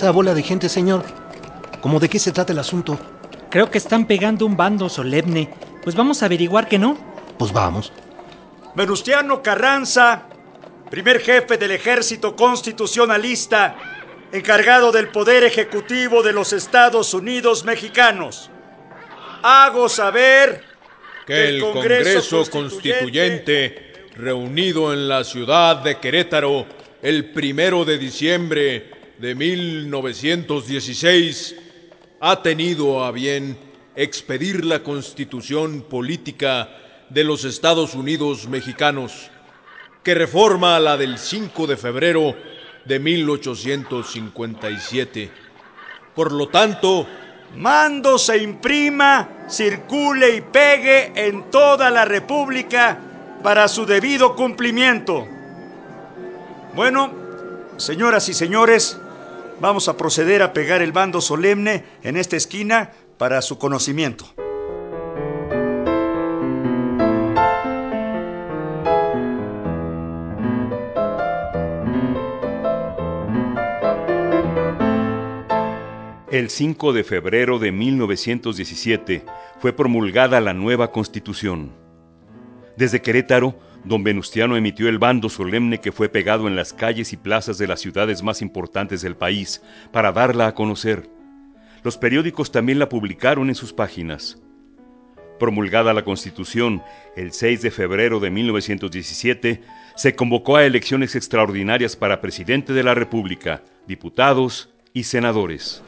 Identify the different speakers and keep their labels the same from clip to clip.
Speaker 1: Esa bola de gente, señor? ¿Cómo de qué se trata el asunto?
Speaker 2: Creo que están pegando un bando solemne. Pues vamos a averiguar que no.
Speaker 1: Pues vamos.
Speaker 3: Venustiano Carranza, primer jefe del ejército constitucionalista, encargado del poder ejecutivo de los Estados Unidos mexicanos. Hago saber
Speaker 4: que el Congreso, constituyente, reunido en la ciudad de Querétaro el primero de diciembre de 1916 ha tenido a bien expedir la constitución política de los Estados Unidos mexicanos, que reforma la del 5 de febrero de 1857. Por lo tanto,
Speaker 3: mando se imprima, circule y pegue en toda la República para su debido cumplimiento. Bueno, señoras y señores, Vamos a proceder a pegar el bando solemne en esta esquina para su conocimiento.
Speaker 5: El 5 de febrero de 1917 fue promulgada la nueva Constitución. Desde Querétaro, don Venustiano emitió el bando solemne que fue pegado en las calles y plazas de las ciudades más importantes del país para darla a conocer. Los periódicos también la publicaron en sus páginas. Promulgada la Constitución el 6 de febrero de 1917, se convocó a elecciones extraordinarias para presidente de la República, diputados y senadores.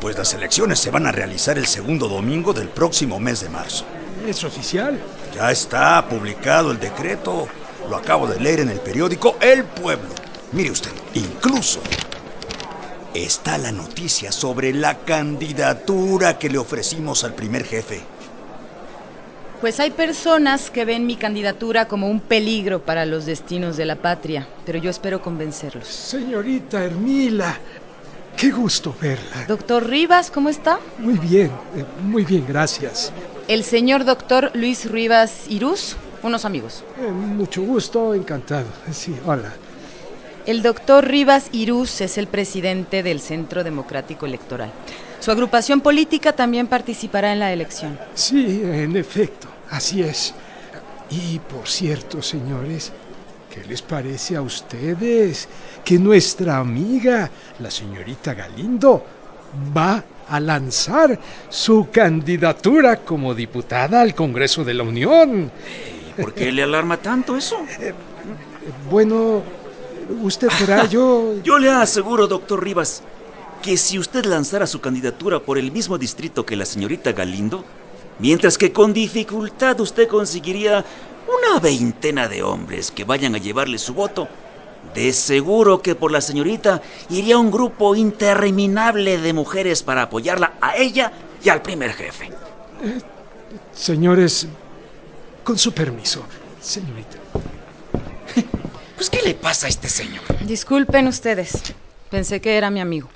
Speaker 3: Pues las elecciones se van a realizar el segundo domingo del próximo mes de marzo.
Speaker 6: ¿Es oficial?
Speaker 3: Ya está publicado el decreto. Lo acabo de leer en el periódico El Pueblo. Mire usted, incluso está la noticia sobre la candidatura que le ofrecimos al primer jefe.
Speaker 7: Pues hay personas que ven mi candidatura como un peligro para los destinos de la patria, pero yo espero convencerlos.
Speaker 6: Señorita Hermila, qué gusto verla.
Speaker 7: Doctor Rivas, ¿cómo está?
Speaker 6: Muy bien, eh, muy bien, gracias
Speaker 7: el señor doctor Luis Rivas Irús, unos amigos.
Speaker 6: Eh, mucho gusto, encantado. Sí, hola.
Speaker 7: El doctor Rivas Irús es el presidente del Centro Democrático Electoral. Su agrupación política también participará en la elección.
Speaker 6: Sí, en efecto, así es. Y por cierto, señores, ¿qué les parece a ustedes que nuestra amiga, la señorita Galindo, va a lanzar su candidatura como diputada al Congreso de la Unión.
Speaker 8: ¿Por qué le alarma tanto eso?
Speaker 6: Bueno, usted verá, yo...
Speaker 8: Yo le aseguro, doctor Rivas, que si usted lanzara su candidatura por el mismo distrito que la señorita Galindo, mientras que con dificultad usted conseguiría una veintena de hombres que vayan a llevarle su voto, de seguro que por la señorita iría un grupo interminable de mujeres para apoyarla a ella y al primer jefe.
Speaker 6: Eh, señores, con su permiso, señorita.
Speaker 8: Pues, ¿qué le pasa a este señor?
Speaker 7: Disculpen ustedes. Pensé que era mi amigo.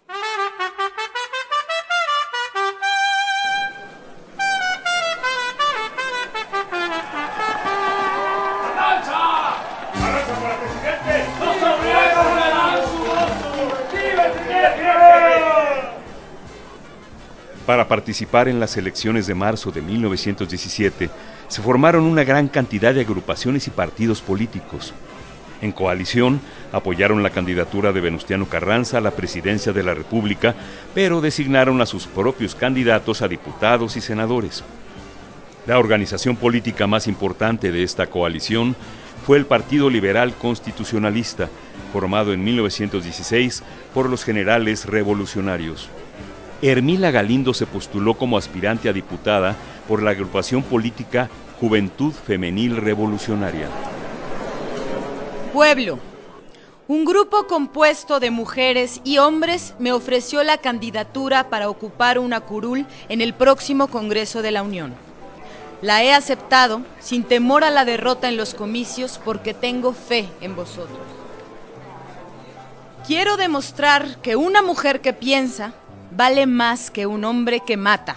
Speaker 5: Participar en las elecciones de marzo de 1917, se formaron una gran cantidad de agrupaciones y partidos políticos. En coalición, apoyaron la candidatura de Venustiano Carranza a la presidencia de la República, pero designaron a sus propios candidatos a diputados y senadores. La organización política más importante de esta coalición fue el Partido Liberal Constitucionalista, formado en 1916 por los generales revolucionarios. Hermila Galindo se postuló como aspirante a diputada por la agrupación política Juventud Femenil Revolucionaria.
Speaker 7: Pueblo. Un grupo compuesto de mujeres y hombres me ofreció la candidatura para ocupar una curul en el próximo Congreso de la Unión. La he aceptado sin temor a la derrota en los comicios porque tengo fe en vosotros. Quiero demostrar que una mujer que piensa vale más que un hombre que mata.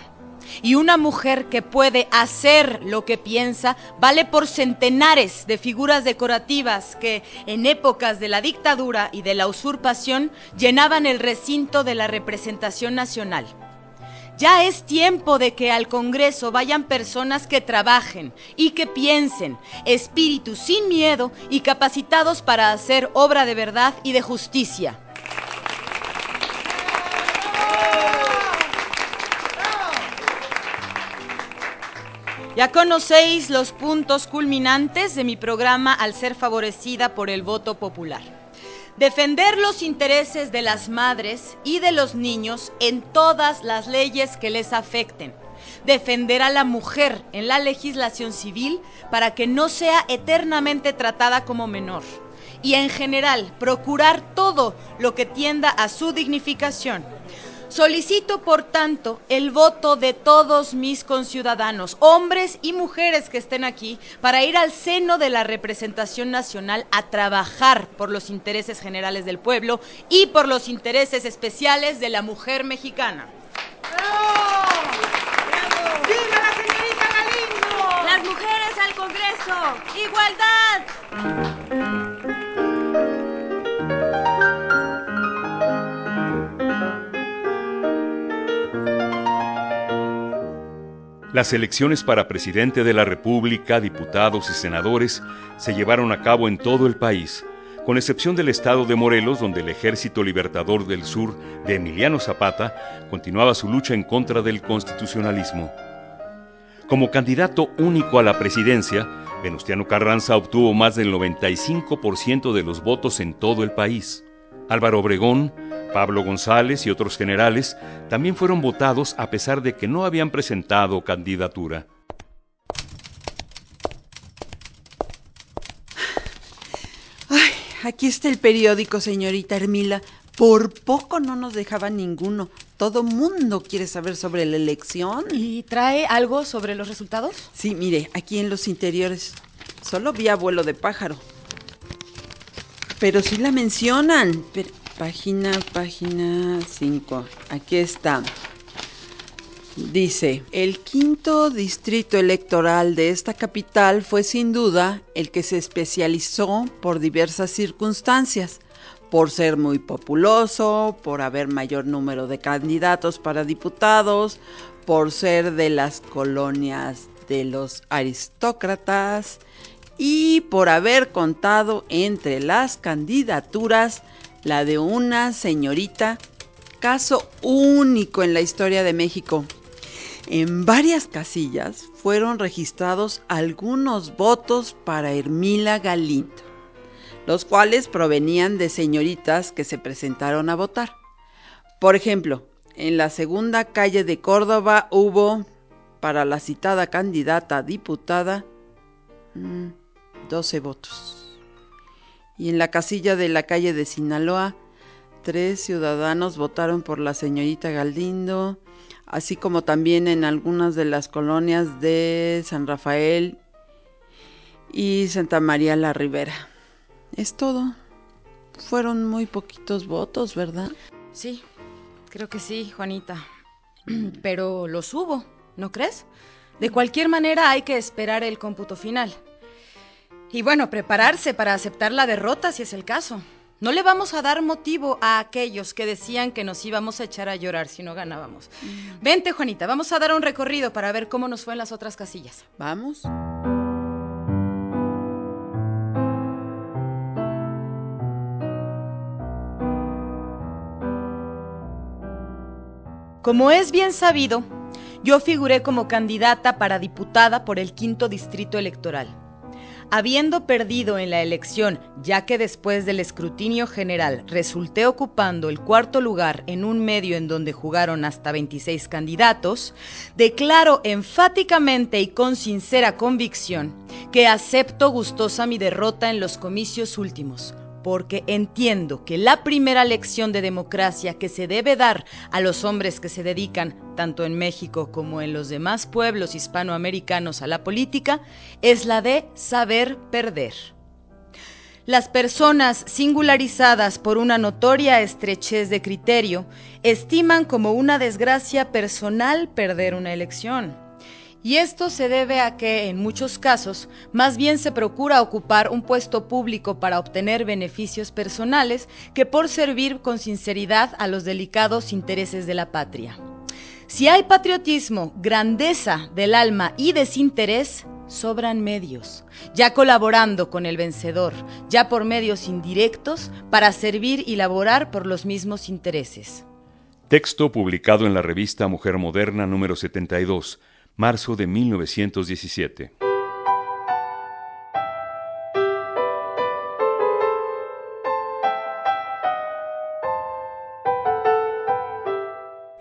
Speaker 7: Y una mujer que puede hacer lo que piensa vale por centenares de figuras decorativas que en épocas de la dictadura y de la usurpación llenaban el recinto de la representación nacional. Ya es tiempo de que al Congreso vayan personas que trabajen y que piensen, espíritus sin miedo y capacitados para hacer obra de verdad y de justicia. Ya conocéis los puntos culminantes de mi programa al ser favorecida por el voto popular. Defender los intereses de las madres y de los niños en todas las leyes que les afecten. Defender a la mujer en la legislación civil para que no sea eternamente tratada como menor. Y en general, procurar todo lo que tienda a su dignificación Solicito, por tanto, el voto de todos mis conciudadanos, hombres y mujeres que estén aquí, para ir al seno de la representación nacional a trabajar por los intereses generales del pueblo y por los intereses especiales de la mujer mexicana.
Speaker 9: ¡Viva la señorita Galindo!
Speaker 7: Las mujeres al Congreso. Igualdad.
Speaker 5: Las elecciones para presidente de la República, diputados y senadores se llevaron a cabo en todo el país, con excepción del estado de Morelos, donde el Ejército Libertador del Sur de Emiliano Zapata continuaba su lucha en contra del constitucionalismo. Como candidato único a la presidencia, Venustiano Carranza obtuvo más del 95% de los votos en todo el país. Álvaro Obregón, Pablo González y otros generales también fueron votados a pesar de que no habían presentado candidatura.
Speaker 10: Ay, aquí está el periódico, señorita Hermila. Por poco no nos dejaban ninguno. Todo mundo quiere saber sobre la elección.
Speaker 7: ¿Y trae algo sobre los resultados?
Speaker 10: Sí, mire, aquí en los interiores. Solo vi abuelo de pájaro. Pero sí la mencionan. Página, página 5. Aquí está. Dice, el quinto distrito electoral de esta capital fue sin duda el que se especializó por diversas circunstancias, por ser muy populoso, por haber mayor número de candidatos para diputados, por ser de las colonias de los aristócratas y por haber contado entre las candidaturas la de una señorita, caso único en la historia de México. En varias casillas fueron registrados algunos votos para Hermila Galindo, los cuales provenían de señoritas que se presentaron a votar. Por ejemplo, en la segunda calle de Córdoba hubo, para la citada candidata a diputada, 12 mm, votos y en la casilla de la calle de Sinaloa, tres ciudadanos votaron por la señorita Galindo, así como también en algunas de las colonias de San Rafael y Santa María la Ribera. Es todo. Fueron muy poquitos votos, ¿verdad?
Speaker 7: Sí, creo que sí, Juanita. Pero los hubo, ¿no crees? De cualquier manera hay que esperar el cómputo final. Y bueno, prepararse para aceptar la derrota si es el caso. No le vamos a dar motivo a aquellos que decían que nos íbamos a echar a llorar si no ganábamos. Vente, Juanita, vamos a dar un recorrido para ver cómo nos fue en las otras casillas.
Speaker 10: Vamos.
Speaker 7: Como es bien sabido, yo figuré como candidata para diputada por el quinto distrito electoral. Habiendo perdido en la elección, ya que después del escrutinio general resulté ocupando el cuarto lugar en un medio en donde jugaron hasta 26 candidatos, declaro enfáticamente y con sincera convicción que acepto gustosa mi derrota en los comicios últimos, porque entiendo que la primera lección de democracia que se debe dar a los hombres que se dedican, tanto en México como en los demás pueblos hispanoamericanos, a la política, es la de saber perder. Las personas singularizadas por una notoria estrechez de criterio estiman como una desgracia personal perder una elección. Y esto se debe a que, en muchos casos, más bien se procura ocupar un puesto público para obtener beneficios personales que por servir con sinceridad a los delicados intereses de la patria. Si hay patriotismo, grandeza del alma y desinterés, sobran medios, ya colaborando con el vencedor, ya por medios indirectos, para servir y laborar por los mismos intereses.
Speaker 5: Texto publicado en la revista Mujer Moderna número 72 marzo de 1917.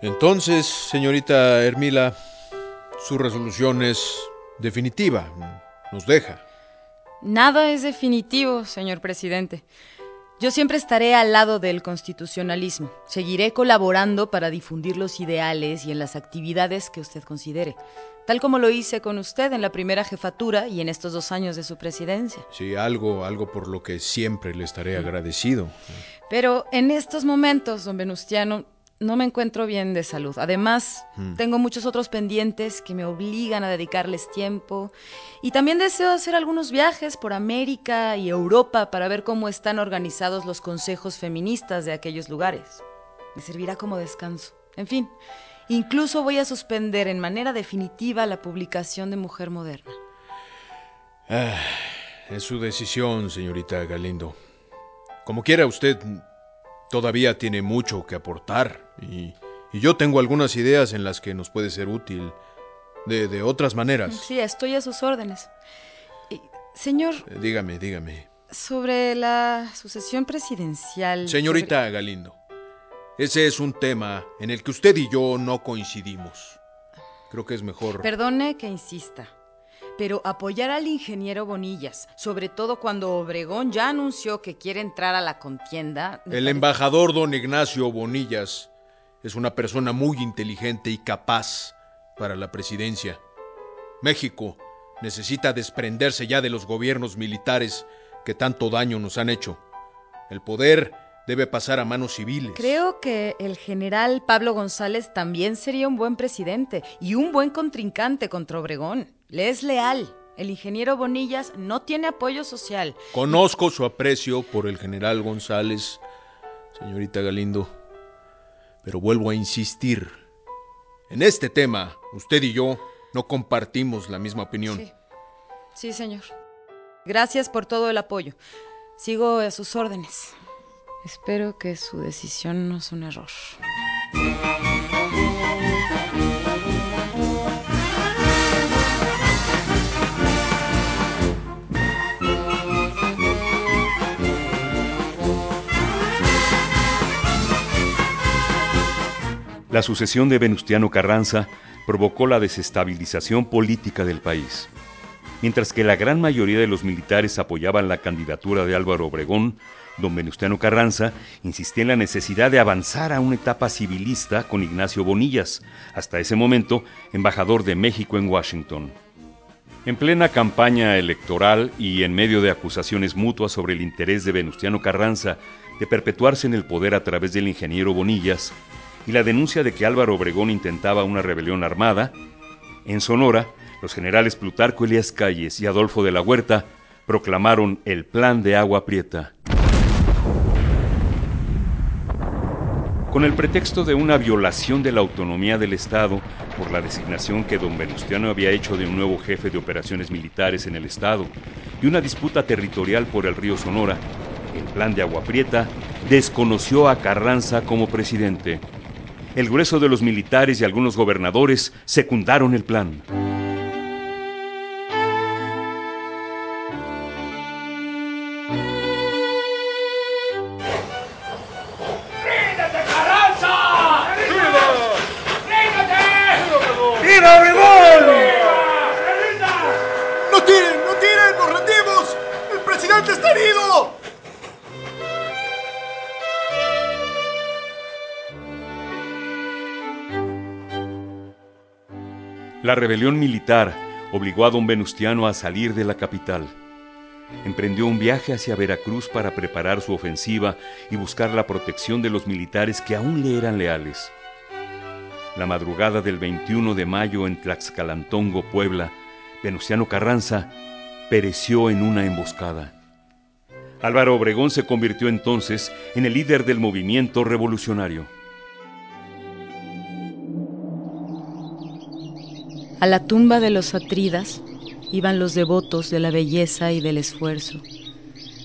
Speaker 4: Entonces, señorita Hermila, su resolución es definitiva, nos deja.
Speaker 7: Nada es definitivo, señor presidente. Yo siempre estaré al lado del constitucionalismo. Seguiré colaborando para difundir los ideales y en las actividades que usted considere, tal como lo hice con usted en la primera jefatura y en estos dos años de su presidencia.
Speaker 4: Sí, algo, algo por lo que siempre le estaré agradecido.
Speaker 7: Pero en estos momentos, don Venustiano, no me encuentro bien de salud. Además,
Speaker 4: Mm.
Speaker 7: tengo muchos otros pendientes que me obligan a dedicarles tiempo. Y también deseo hacer algunos viajes por América y Europa para ver cómo están organizados los consejos feministas de aquellos lugares. Me servirá como descanso. En fin, incluso voy a suspender en manera definitiva la publicación de Mujer Moderna.
Speaker 4: Ah, es su decisión, señorita Galindo. Como quiera, usted todavía tiene mucho que aportar y, y yo tengo algunas ideas en las que nos puede ser útil de, de otras maneras.
Speaker 7: Sí, estoy a sus órdenes. Y, señor,
Speaker 4: Eh, Dígame, dígame.
Speaker 7: sobre la sucesión presidencial.
Speaker 4: Señorita Galindo, ese es un tema en el que usted y yo no coincidimos. Creo que es mejor...
Speaker 7: Perdone que insista, pero apoyar al ingeniero Bonillas, sobre todo cuando Obregón ya anunció que quiere entrar a la contienda.
Speaker 4: El embajador don Ignacio Bonillas es una persona muy inteligente y capaz para la presidencia. México necesita desprenderse ya de los gobiernos militares que tanto daño nos han hecho. El poder debe pasar a manos civiles.
Speaker 7: Creo que el general Pablo González también sería un buen presidente y un buen contrincante contra Obregón. Le es leal. El ingeniero Bonillas no tiene apoyo social.
Speaker 4: Conozco su aprecio por el general González, señorita Galindo, pero vuelvo a insistir. En este tema, usted y yo no compartimos la misma opinión.
Speaker 7: Sí. Sí, señor. Gracias por todo el apoyo. Sigo a sus órdenes. Espero que su decisión no es un error.
Speaker 5: La sucesión de Venustiano Carranza provocó la desestabilización política del país. Mientras que la gran mayoría de los militares apoyaban la candidatura de Álvaro Obregón, don Venustiano Carranza insistía en la necesidad de avanzar a una etapa civilista con Ignacio Bonillas, hasta ese momento embajador de México en Washington. En plena campaña electoral y en medio de acusaciones mutuas sobre el interés de Venustiano Carranza de perpetuarse en el poder a través del ingeniero Bonillas y la denuncia de que Álvaro Obregón intentaba una rebelión armada, en Sonora, los generales Plutarco Elías Calles y Adolfo de la Huerta proclamaron el Plan de Agua Prieta. Con el pretexto de una violación de la autonomía del Estado por la designación que don Venustiano había hecho de un nuevo jefe de operaciones militares en el Estado y una disputa territorial por el río Sonora, el plan de Agua Prieta desconoció a Carranza como presidente. El grueso de los militares y algunos gobernadores secundaron el plan. La rebelión militar obligó a don Venustiano a salir de la capital. Emprendió un viaje hacia Veracruz para preparar su ofensiva y buscar la protección de los militares que aún le eran leales. La madrugada del 21 de mayo en Tlaxcalantongo, Puebla, Venustiano Carranza pereció en una emboscada. Álvaro Obregón se convirtió entonces en el líder del movimiento revolucionario.
Speaker 7: A la tumba de los atridas iban los devotos de la belleza y del esfuerzo,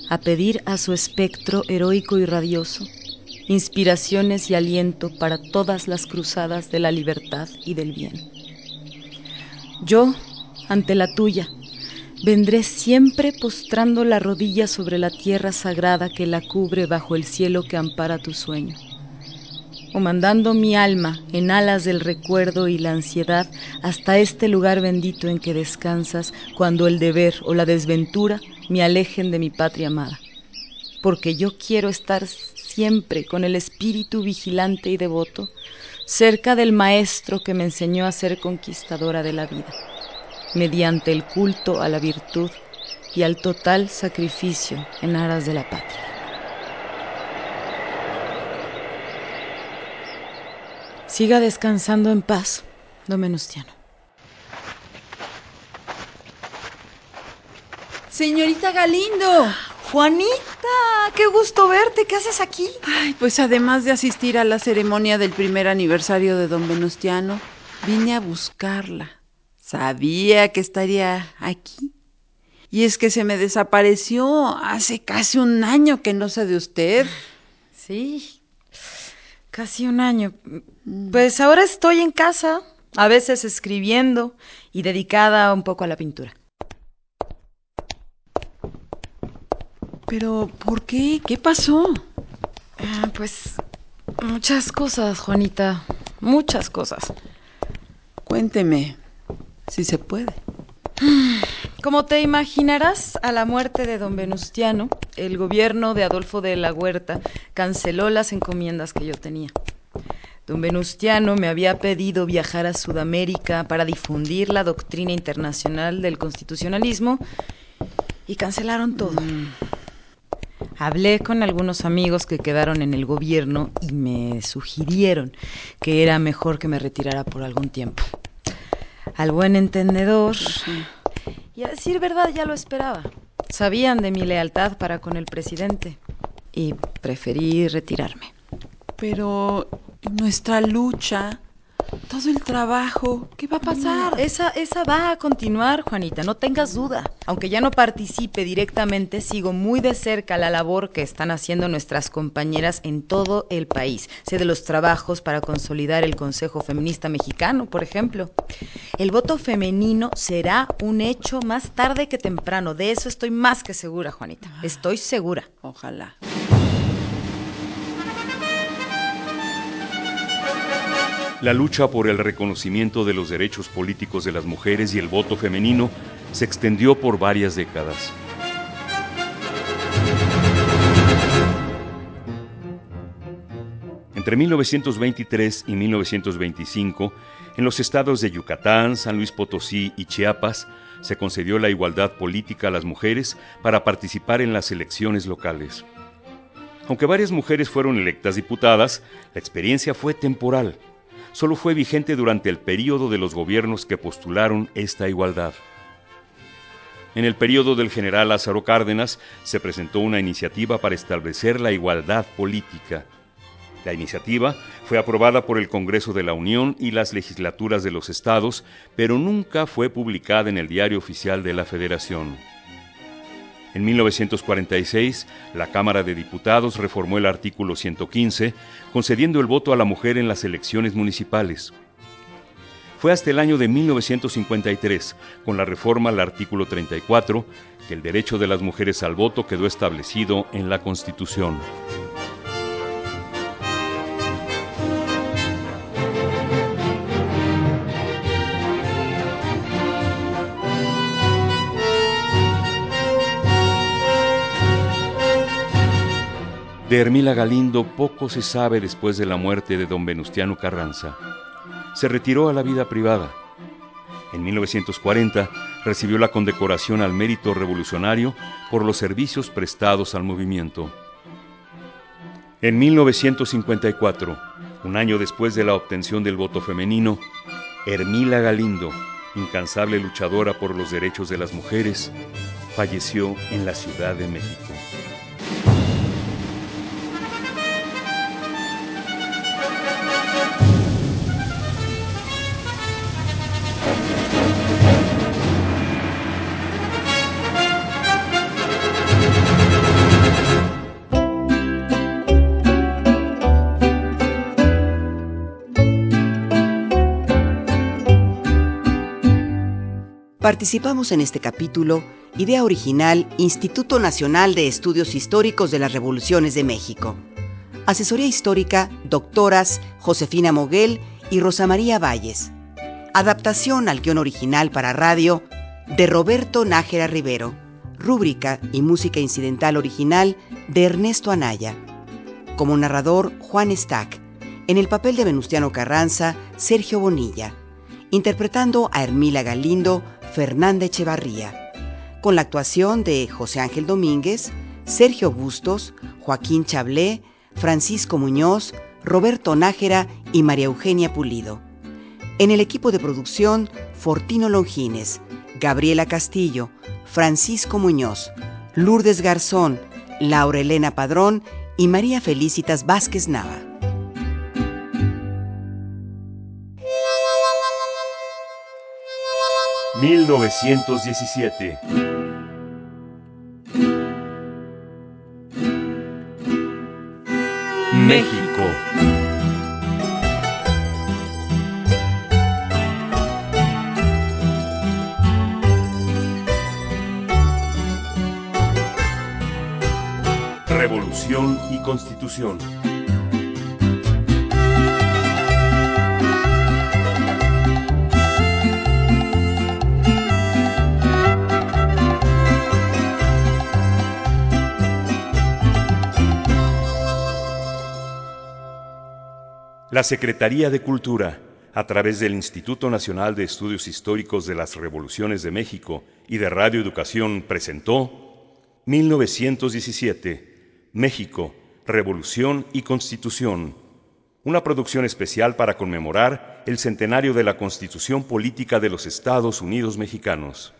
Speaker 7: a pedir a su espectro heroico y radioso inspiraciones y aliento para todas las cruzadas de la libertad y del bien. Yo, ante la tuya, vendré siempre postrando la rodilla sobre la tierra sagrada que la cubre bajo el cielo que ampara tu sueño, o mandando mi alma en alas del recuerdo y la ansiedad hasta este lugar bendito en que descansas cuando el deber o la desventura me alejen de mi patria amada, porque yo quiero estar siempre con el espíritu vigilante y devoto, cerca del maestro que me enseñó a ser conquistadora de la vida, mediante el culto a la virtud y al total sacrificio en aras de la patria. Siga descansando en paz, don Venustiano.
Speaker 10: Señorita Galindo.
Speaker 7: Juanita, qué gusto verte. ¿Qué haces aquí?
Speaker 10: Ay, pues además de asistir a la ceremonia del primer aniversario de don Venustiano, vine a buscarla. Sabía que estaría aquí. Y es que se me desapareció hace casi un año que no sé de usted.
Speaker 7: Sí, casi un año. Pues ahora estoy en casa, a veces escribiendo y dedicada un poco a la pintura.
Speaker 10: Pero, ¿por qué? ¿Qué pasó?
Speaker 7: Ah, pues muchas cosas, Juanita. Muchas cosas.
Speaker 10: Cuénteme, si se puede.
Speaker 7: Como te imaginarás, a la muerte de don Venustiano, el gobierno de Adolfo de la Huerta canceló las encomiendas que yo tenía. Don Venustiano me había pedido viajar a Sudamérica para difundir la doctrina internacional del constitucionalismo y cancelaron todo. Hablé con algunos amigos que quedaron en el gobierno y me sugirieron que era mejor que me retirara por algún tiempo. Al buen entendedor, y a decir verdad ya lo esperaba. Sabían de mi lealtad para con el presidente y preferí retirarme.
Speaker 10: Pero nuestra lucha, todo el trabajo, ¿qué va a pasar?
Speaker 7: Esa, esa va a continuar, Juanita, no tengas duda. Aunque ya no participe directamente, sigo muy de cerca la labor que están haciendo nuestras compañeras en todo el país. Sé de los trabajos para consolidar el Consejo Feminista Mexicano, por ejemplo. El voto femenino será un hecho más tarde que temprano. De eso estoy más que segura, Juanita. Estoy segura.
Speaker 10: Ojalá.
Speaker 5: La lucha por el reconocimiento de los derechos políticos de las mujeres y el voto femenino se extendió por varias décadas. Entre 1923 y 1925, en los estados de Yucatán, San Luis Potosí y Chiapas, se concedió la igualdad política a las mujeres para participar en las elecciones locales. Aunque varias mujeres fueron electas diputadas, la experiencia fue temporal. Solo fue vigente durante el periodo de los gobiernos que postularon esta igualdad. En el periodo del general Lázaro Cárdenas se presentó una iniciativa para establecer la igualdad política. La iniciativa fue aprobada por el Congreso de la Unión y las legislaturas de los estados, pero nunca fue publicada en el Diario Oficial de la Federación. En 1946, la Cámara de Diputados reformó el artículo 115, concediendo el voto a la mujer en las elecciones municipales. Fue hasta el año de 1953, con la reforma al artículo 34, que el derecho de las mujeres al voto quedó establecido en la Constitución. De Hermila Galindo poco se sabe después de la muerte de don Venustiano Carranza. Se retiró a la vida privada. En 1940 recibió la condecoración al mérito revolucionario por los servicios prestados al movimiento. En 1954, un año después de la obtención del voto femenino, Hermila Galindo, incansable luchadora por los derechos de las mujeres, falleció en la Ciudad de México.
Speaker 11: Participamos en este capítulo, idea original, Instituto Nacional de Estudios Históricos de las Revoluciones de México. Asesoría histórica, doctoras Josefina Moguel y Rosa María Valles. Adaptación al guion original para radio de Roberto Nájera Rivero. Rúbrica y música incidental original de Ernesto Anaya. Como narrador, Juan Stack. En el papel de Venustiano Carranza, Sergio Bonilla. Interpretando a Hermila Galindo, Fernanda Echevarría, con la actuación de José Ángel Domínguez, Sergio Bustos, Joaquín Chablé, Francisco Muñoz, Roberto Nájera y María Eugenia Pulido. En el equipo de producción, Fortino Longines, Gabriela Castillo, Francisco Muñoz, Lourdes Garzón, Laura Elena Padrón y María Felicitas Vázquez Nava.
Speaker 5: 1917. México. Revolución y Constitución. La Secretaría de Cultura, a través del Instituto Nacional de Estudios Históricos de las Revoluciones de México y de Radio Educación, presentó 1917, México, Revolución y Constitución, una producción especial para conmemorar el centenario de la Constitución Política de los Estados Unidos Mexicanos.